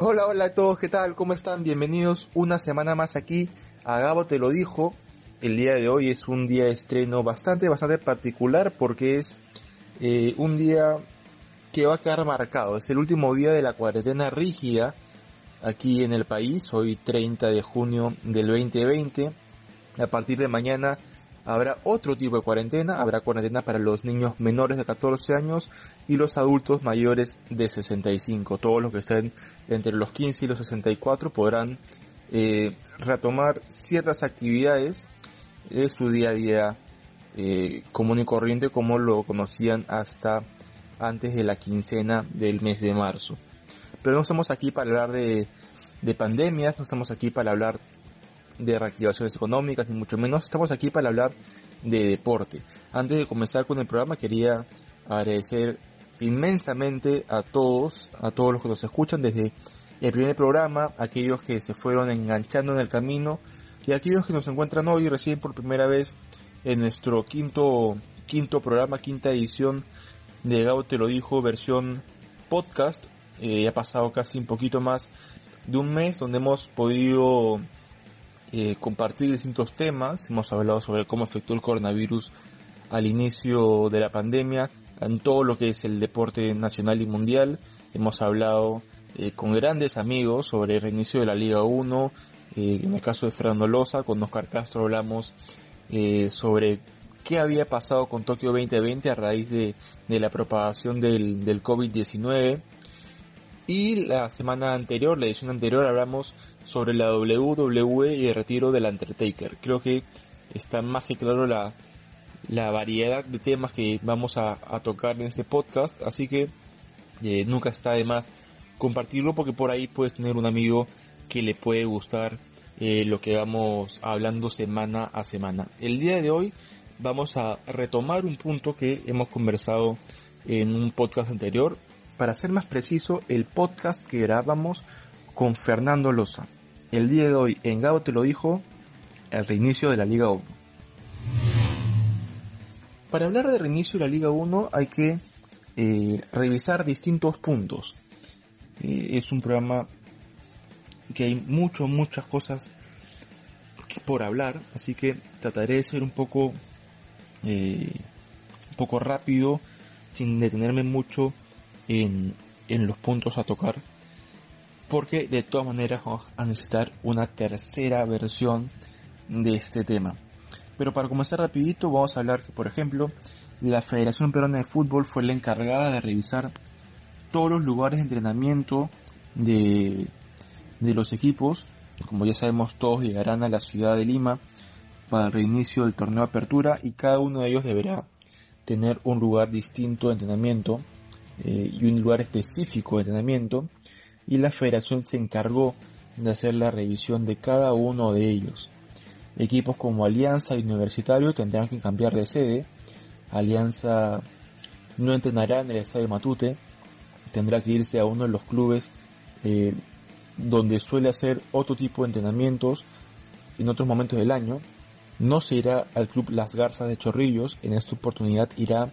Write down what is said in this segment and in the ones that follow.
Hola, hola a todos, ¿qué tal? ¿Cómo están? Bienvenidos una semana más aquí a Gabo Te lo dijo. El día de hoy es un día de estreno bastante, bastante particular porque es eh, un día que va a quedar marcado. Es el último día de la cuarentena rígida aquí en el país, hoy 30 de junio del 2020. A partir de mañana habrá otro tipo de cuarentena, habrá cuarentena para los niños menores de 14 años y los adultos mayores de 65. Todos los que estén entre los 15 y los 64 podrán eh, retomar ciertas actividades de su día a día eh, común y corriente como lo conocían hasta antes de la quincena del mes de marzo. Pero no estamos aquí para hablar de, de pandemias, no estamos aquí para hablar de reactivaciones económicas, ni mucho menos. Estamos aquí para hablar de deporte. Antes de comenzar con el programa quería agradecer inmensamente a todos, a todos los que nos escuchan desde el primer programa, aquellos que se fueron enganchando en el camino y aquellos que nos encuentran hoy recién por primera vez en nuestro quinto, quinto programa, quinta edición de Gabo Te lo dijo, versión podcast. Eh, ha pasado casi un poquito más de un mes donde hemos podido eh, compartir distintos temas. Hemos hablado sobre cómo afectó el coronavirus al inicio de la pandemia en todo lo que es el deporte nacional y mundial. Hemos hablado eh, con grandes amigos sobre el reinicio de la Liga 1. Eh, en el caso de Fernando Loza, con Oscar Castro hablamos sobre qué había pasado con Tokio 2020 a raíz de, de la propagación del, del COVID-19. Y la semana anterior, la edición anterior, hablamos sobre la WWE y el retiro del Undertaker. Creo que está más que claro la, la variedad de temas que vamos a, tocar en este podcast, así que eh, nunca está de más compartirlo porque por ahí puedes tener un amigo que le puede gustar eh, lo que vamos hablando semana a semana. El día de hoy vamos a retomar un punto que hemos conversado en un podcast anterior. Para ser más preciso, el podcast que grabamos con Fernando Loza el día de hoy en Gabo te lo dijo, el reinicio de la Liga 1. Para hablar del reinicio de la Liga 1 hay que eh, revisar distintos puntos. Eh, es un programa que hay mucho, muchas cosas por hablar, así que trataré de ser un poco, eh, un poco rápido, sin detenerme mucho en, en los puntos a tocar porque de todas maneras vamos a necesitar una tercera versión de este tema. Pero para comenzar rapidito vamos a hablar que por ejemplo la Federación Peruana de Fútbol fue la encargada de revisar todos los lugares de entrenamiento de, de los equipos. Como ya sabemos todos llegarán a la ciudad de Lima para el reinicio del torneo de apertura y cada uno de ellos deberá tener un lugar distinto de entrenamiento eh, y un lugar específico de entrenamiento y la federación se encargó de hacer la revisión de cada uno de ellos. Equipos como Alianza y Universitario tendrán que cambiar de sede. Alianza no entrenará en el Estadio Matute, tendrá que irse a uno de los clubes eh, donde suele hacer otro tipo de entrenamientos en otros momentos del año. No se irá al club Las Garzas de Chorrillos, en esta oportunidad irá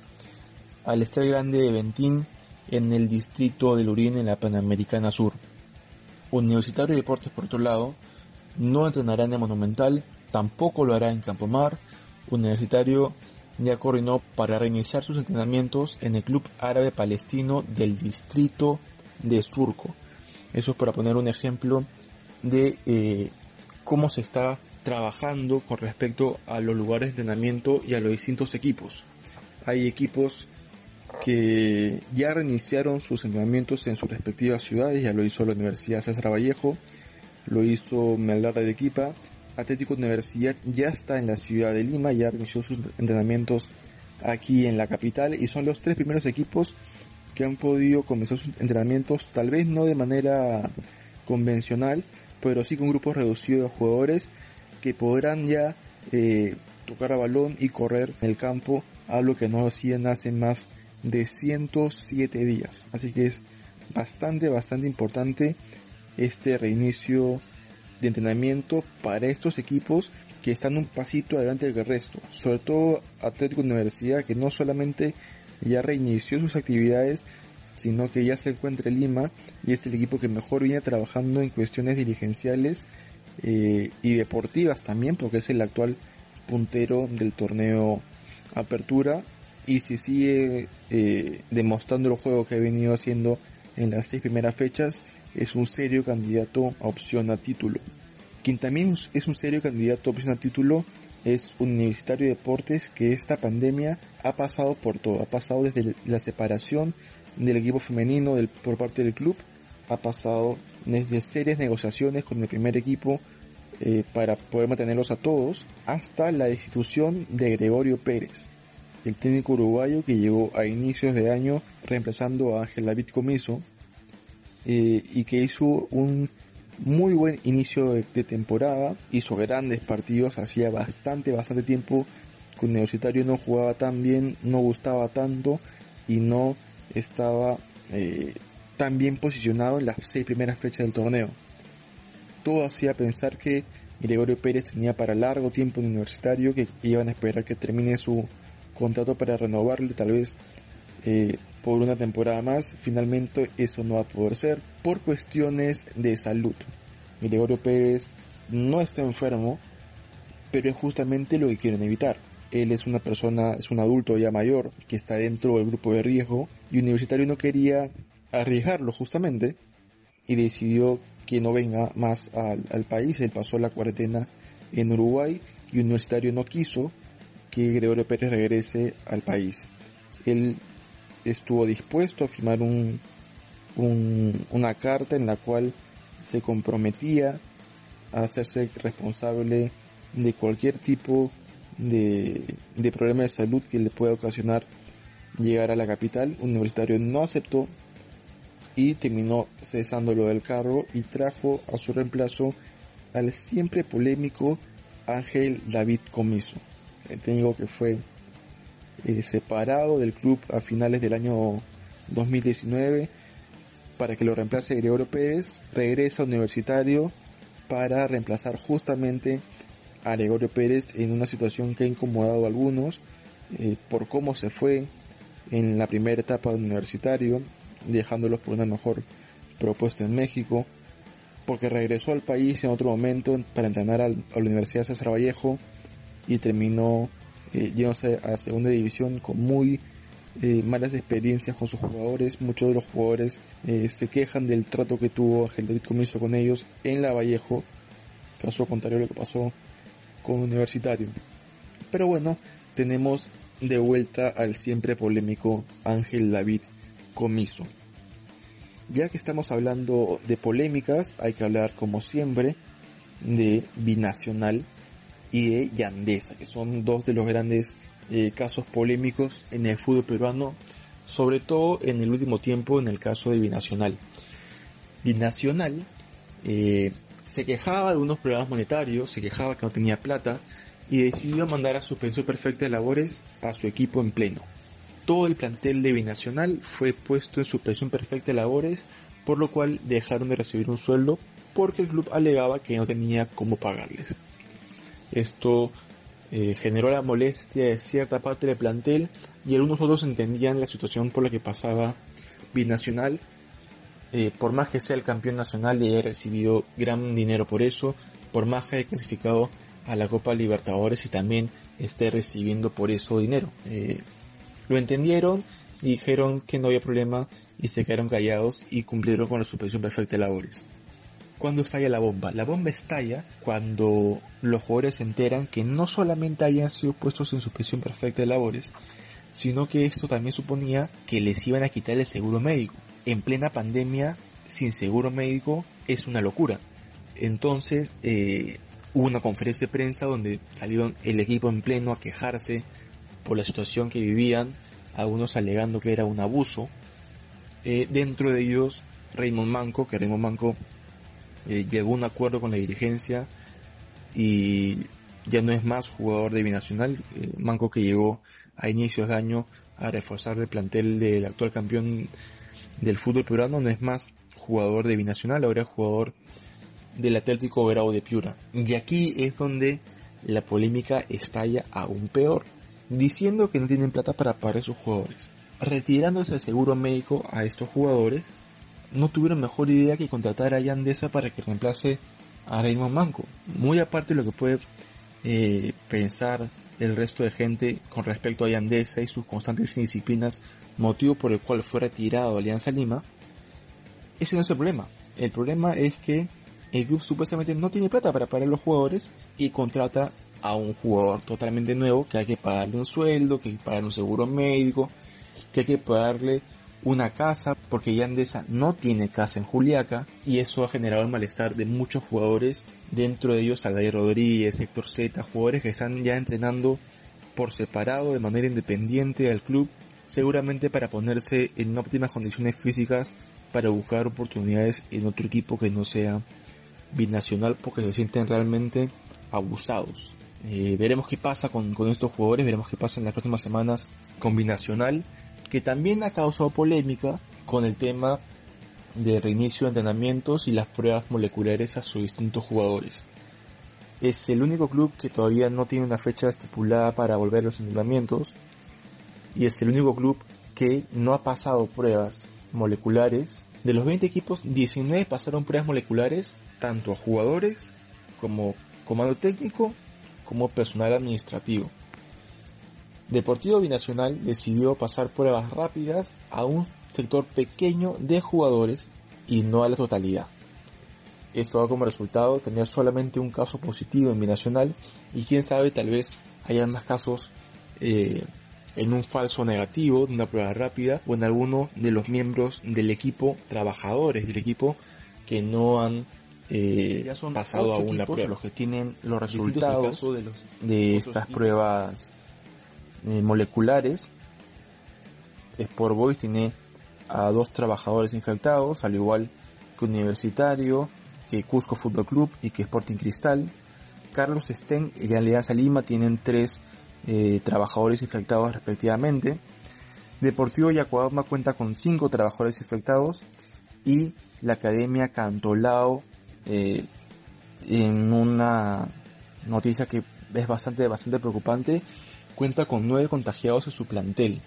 al Estadio Grande de Ventín en el distrito de Lurín en la Panamericana Sur. Universitario de Deportes, por otro lado, no entrenará en el Monumental, tampoco lo hará en Campomar. Universitario ya coordinó para reiniciar sus entrenamientos en el Club Árabe Palestino del distrito de Surco. Eso es para poner un ejemplo de eh, cómo se está trabajando con respecto a los lugares de entrenamiento y a los distintos equipos. Hay equipos que ya reiniciaron sus entrenamientos en sus respectivas ciudades, ya lo hizo la Universidad César Vallejo, lo hizo Melgar de Equipa, Atlético Universidad ya está en la ciudad de Lima, ya reinició sus entrenamientos aquí en la capital y son los tres primeros equipos que han podido comenzar sus entrenamientos, tal vez no de manera convencional, pero sí con grupos reducidos de jugadores que podrán ya eh, tocar a balón y correr en el campo, algo que no hacían hace más de 107 días. Así que es bastante, bastante importante este reinicio de entrenamiento para estos equipos que están un pasito adelante del resto. Sobre todo Atlético Universidad que no solamente ya reinició sus actividades, sino que ya se encuentra en Lima y es el equipo que mejor viene trabajando en cuestiones dirigenciales eh, y deportivas también, porque es el actual puntero del torneo Apertura y si sigue eh, demostrando el juego que ha venido haciendo en las seis primeras fechas, es un serio candidato a opción a título. Quien también es un serio candidato a opción a título es un Universitario de Deportes que esta pandemia ha pasado por todo, ha pasado desde la separación del equipo femenino del, por parte del club, ha pasado desde serias negociaciones con el primer equipo eh, para poder mantenerlos a todos, hasta la destitución de Gregorio Pérez, el técnico uruguayo que llegó a inicios de año reemplazando a Ángel David Comiso eh, y que hizo un muy buen inicio de, temporada, hizo grandes partidos, hacía bastante, bastante tiempo que Universitario no jugaba tan bien, no gustaba tanto y no estaba eh, tan bien posicionado en las seis primeras fechas del torneo. Todo hacía pensar que Gregorio Pérez tenía para largo tiempo en Universitario, que iban a esperar que termine su contrato para renovarle tal vez eh, por una temporada más. Finalmente eso no va a poder ser por cuestiones de salud. Gregorio Pérez no está enfermo, pero es justamente lo que quieren evitar. Él es una persona, es un adulto ya mayor que está dentro del grupo de riesgo y Universitario no quería arriesgarlo justamente y decidió que no venga más al, al país. Él pasó la cuarentena en Uruguay y Universitario no quiso que Gregorio Pérez regrese al país. Él estuvo dispuesto a firmar un, una carta en la cual se comprometía a hacerse responsable de cualquier tipo de, de problema de salud que le pueda ocasionar llegar a la capital. Universitario no aceptó y terminó cesándolo del carro y trajo a su reemplazo al siempre polémico Ángel David Comiso el técnico que fue eh, separado del club a finales del año 2019 para que lo reemplace Gregorio Pérez, regresa a Universitario para reemplazar justamente a Gregorio Pérez en una situación que ha incomodado a algunos eh, por cómo se fue en la primera etapa de Universitario, dejándolos por una mejor propuesta en México, porque regresó al país en otro momento para entrenar a la Universidad César Vallejo y terminó eh, a segunda división con muy eh, malas experiencias con sus jugadores. Muchos de los jugadores eh, se quejan del trato que tuvo Ángel David Comiso con ellos en la Vallejo, caso contrario a lo que pasó con Universitario. Pero bueno, tenemos de vuelta al siempre polémico Ángel David Comiso. Ya que estamos hablando de polémicas, hay que hablar como siempre de Binacional y de Yandesa, que son dos de los grandes eh, casos polémicos en el fútbol peruano, sobre todo en el último tiempo en el caso de Binacional. Binacional eh, se quejaba de unos problemas monetarios, se quejaba que no tenía plata y decidió mandar a suspensión perfecta de labores a su equipo en pleno. Todo el plantel de Binacional fue puesto en suspensión perfecta de labores, por lo cual dejaron de recibir un sueldo porque el club alegaba que no tenía cómo pagarles. Esto eh, generó la molestia de cierta parte del plantel y algunos otros entendían la situación por la que pasaba Binacional. Eh, por más que sea el campeón nacional y haya recibido gran dinero por eso, por más que haya clasificado a la Copa Libertadores y también esté recibiendo por eso dinero. Eh, lo entendieron dijeron que no había problema y se quedaron callados y cumplieron con la suspensión perfecta de labores cuando estalla la bomba. La bomba estalla cuando los jugadores se enteran que no solamente hayan sido puestos en suspensión perfecta de labores, sino que esto también suponía que les iban a quitar el seguro médico. En plena pandemia, sin seguro médico, es una locura. Entonces, eh, hubo una conferencia de prensa donde salieron el equipo en pleno a quejarse por la situación que vivían, algunos alegando que era un abuso. Eh, dentro de ellos, Raymond Manco, que Raymond Manco eh, llegó a un acuerdo con la dirigencia y ya no es más jugador de Binacional, eh, Manco que llegó a inicios de año a reforzar el plantel del actual campeón del fútbol peruano, no es más jugador de Binacional, ahora es jugador del Atlético Grau de Piura. Y aquí es donde la polémica estalla aún peor, diciendo que no tienen plata para pagar a sus jugadores. retirándose el seguro médico a estos jugadores, no tuvieron mejor idea que contratar a Yandesa para que reemplace a Raymond Manco. Muy aparte de lo que puede eh, pensar el resto de gente con respecto a Yandesa y sus constantes indisciplinas, motivo por el cual fue retirado de Alianza Lima, ese no es el problema. El problema es que el club supuestamente no tiene plata para pagar a los jugadores y contrata a un jugador totalmente nuevo que hay que pagarle un sueldo, que hay que pagarle un seguro médico, que hay que pagarle una casa porque Yandesa no tiene casa en Juliaca y eso ha generado el malestar de muchos jugadores, dentro de ellos Salvador Rodríguez, Héctor Z, jugadores que están ya entrenando por separado de manera independiente al club, seguramente para ponerse en óptimas condiciones físicas para buscar oportunidades en otro equipo que no sea binacional porque se sienten realmente abusados. Eh, veremos qué pasa con, con estos jugadores, veremos qué pasa en las próximas semanas con binacional que también ha causado polémica con el tema de reinicio de entrenamientos y las pruebas moleculares a sus distintos jugadores. Es el único club que todavía no tiene una fecha estipulada para volver a los entrenamientos y es el único club que no ha pasado pruebas moleculares. De los 20 equipos, 19 pasaron pruebas moleculares tanto a jugadores como comando técnico como personal administrativo. Deportivo Binacional decidió pasar pruebas rápidas a un sector pequeño de jugadores y no a la totalidad. Esto da como resultado tener solamente un caso positivo en Binacional y quién sabe tal vez haya más casos eh, en un falso negativo de una prueba rápida o en alguno de los miembros del equipo, trabajadores del equipo que no han eh, pasado aún la prueba. Los que tienen los resultados de, de estas pruebas eh, moleculares. Sport Boys tiene a dos trabajadores infectados, al igual que Universitario, que Cusco Fútbol Club y que Sporting Cristal. Carlos Sten y Alianza Lima tienen tres eh, trabajadores infectados respectivamente. Deportivo Yacuabama cuenta con cinco trabajadores infectados y la Academia Cantolao eh, en una noticia que es bastante bastante preocupante cuenta con nueve contagiados en su plantel.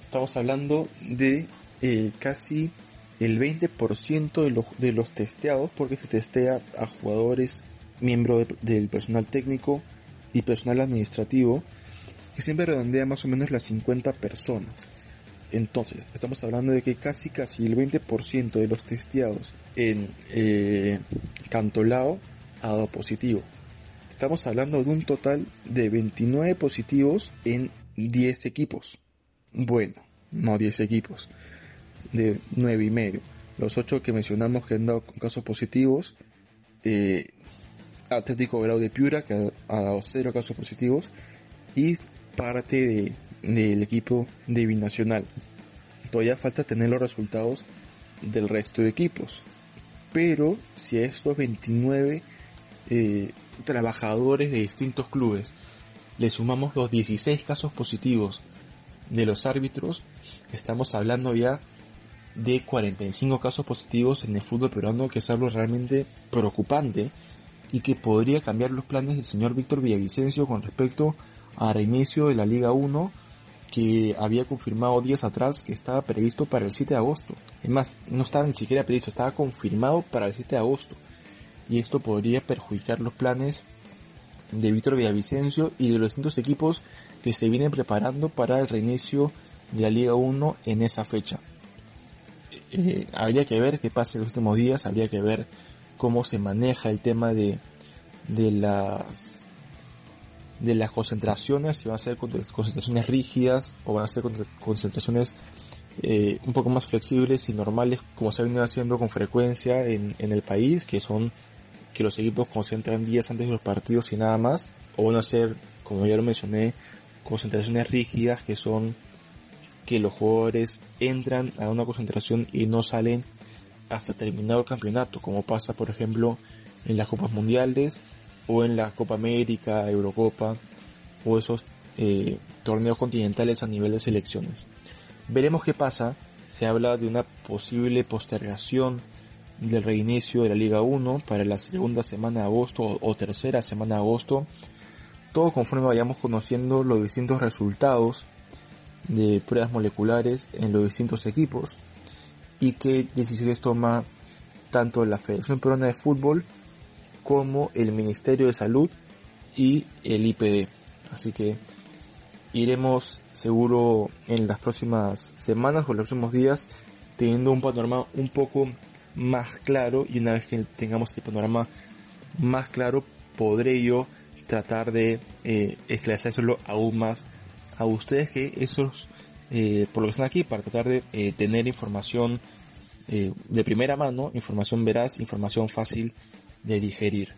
Estamos hablando de eh, casi el 20% de los, de los testeados porque se testea a jugadores miembros del personal técnico y personal administrativo que siempre redondea más o menos las 50 personas. Entonces, estamos hablando de que casi casi el 20% de los testeados en eh, Cantolao ha dado positivo. Estamos hablando de un total de 29 positivos en 10 equipos. Bueno, no 10 equipos, de 9 y medio. Los 8 que mencionamos que han dado casos positivos, eh, Atlético Grau de Piura que ha, dado 0 casos positivos y parte del equipo de Binacional. Todavía falta tener los resultados del resto de equipos. Pero si estos 29 eh, trabajadores de distintos clubes. Le sumamos los 16 casos positivos de los árbitros, estamos hablando ya de 45 casos positivos en el fútbol peruano, que es algo realmente preocupante y que podría cambiar los planes del señor Víctor Villavicencio con respecto al reinicio de la Liga 1 que había confirmado días atrás que estaba previsto para el 7 de agosto. Es más, no estaba ni siquiera previsto, estaba confirmado para el 7 de agosto y esto podría perjudicar los planes de Víctor Villavicencio y de los distintos equipos que se vienen preparando para el reinicio de la Liga 1 en esa fecha. Eh, habría que ver qué pasa en los últimos días, habría que ver cómo se maneja el tema de, de las de las concentraciones, si van a ser concentraciones rígidas o van a ser concentraciones eh, un poco más flexibles y normales como se ha venido haciendo con frecuencia en, en el país, que son que los equipos concentran días antes de los partidos y nada más, o van a ser, como ya lo mencioné, concentraciones rígidas que son que los jugadores entran a una concentración y no salen hasta terminado el campeonato, como pasa por ejemplo en las Copas Mundiales o en la Copa América, Eurocopa o esos eh, torneos continentales a nivel de selecciones. Veremos qué pasa, se habla de una posible postergación del reinicio de la Liga 1 para la segunda semana de agosto o, tercera semana de agosto, todo conforme vayamos conociendo los distintos resultados de pruebas moleculares en los distintos equipos y qué decisiones toma tanto la Federación Peruana de Fútbol como el Ministerio de Salud y el IPD. Así que iremos seguro en las próximas semanas o los próximos días teniendo un panorama un poco más claro y una vez que tengamos el panorama más claro podré yo tratar de eh, esclarecérselo aún más a ustedes que esos eh, por lo que están aquí para tratar de eh, tener información eh, de primera mano, información veraz, información fácil de digerir.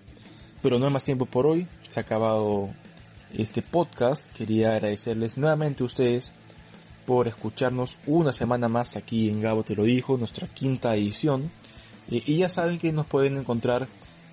Pero no hay más tiempo por hoy, se ha acabado este podcast. Quería agradecerles nuevamente a ustedes por escucharnos una semana más aquí en Gabo Te lo dijo, nuestra quinta edición. Eh, y ya saben que nos pueden encontrar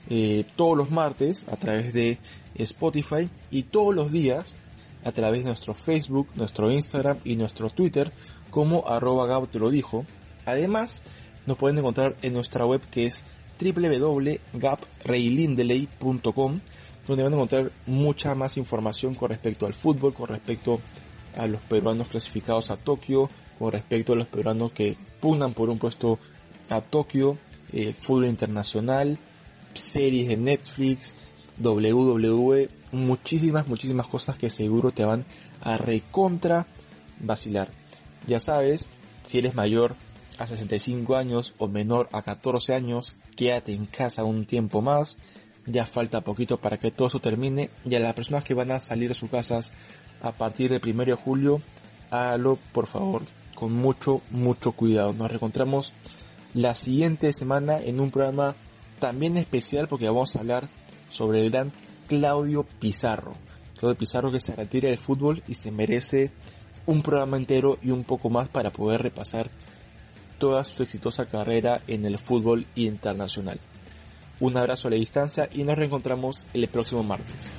eh, todos los martes a través de Spotify y todos los días a través de nuestro Facebook, nuestro Instagram y nuestro Twitter como arroba Gabo Te lo dijo. Además, nos pueden encontrar en nuestra web que es www.gapreylindeley.com donde van a encontrar mucha más información con respecto al fútbol, con respecto a los peruanos clasificados a Tokio, con respecto a los peruanos que pugnan por un puesto a Tokio, eh, fútbol internacional, series de Netflix, WWE, muchísimas, muchísimas cosas que seguro te van a recontra vacilar. Ya sabes, si eres mayor a 65 años o menor a 14 años, quédate en casa un tiempo más. Ya falta poquito para que todo eso termine. Y a las personas que van a salir de sus casas a partir del 1 de julio, hágalo por favor con mucho, mucho cuidado. Nos reencontramos la siguiente semana en un programa también especial porque vamos a hablar sobre el gran Claudio Pizarro. Claudio Pizarro que se retira del fútbol y se merece un programa entero y un poco más para poder repasar toda su exitosa carrera en el fútbol internacional. Un abrazo a la distancia y nos reencontramos el próximo martes.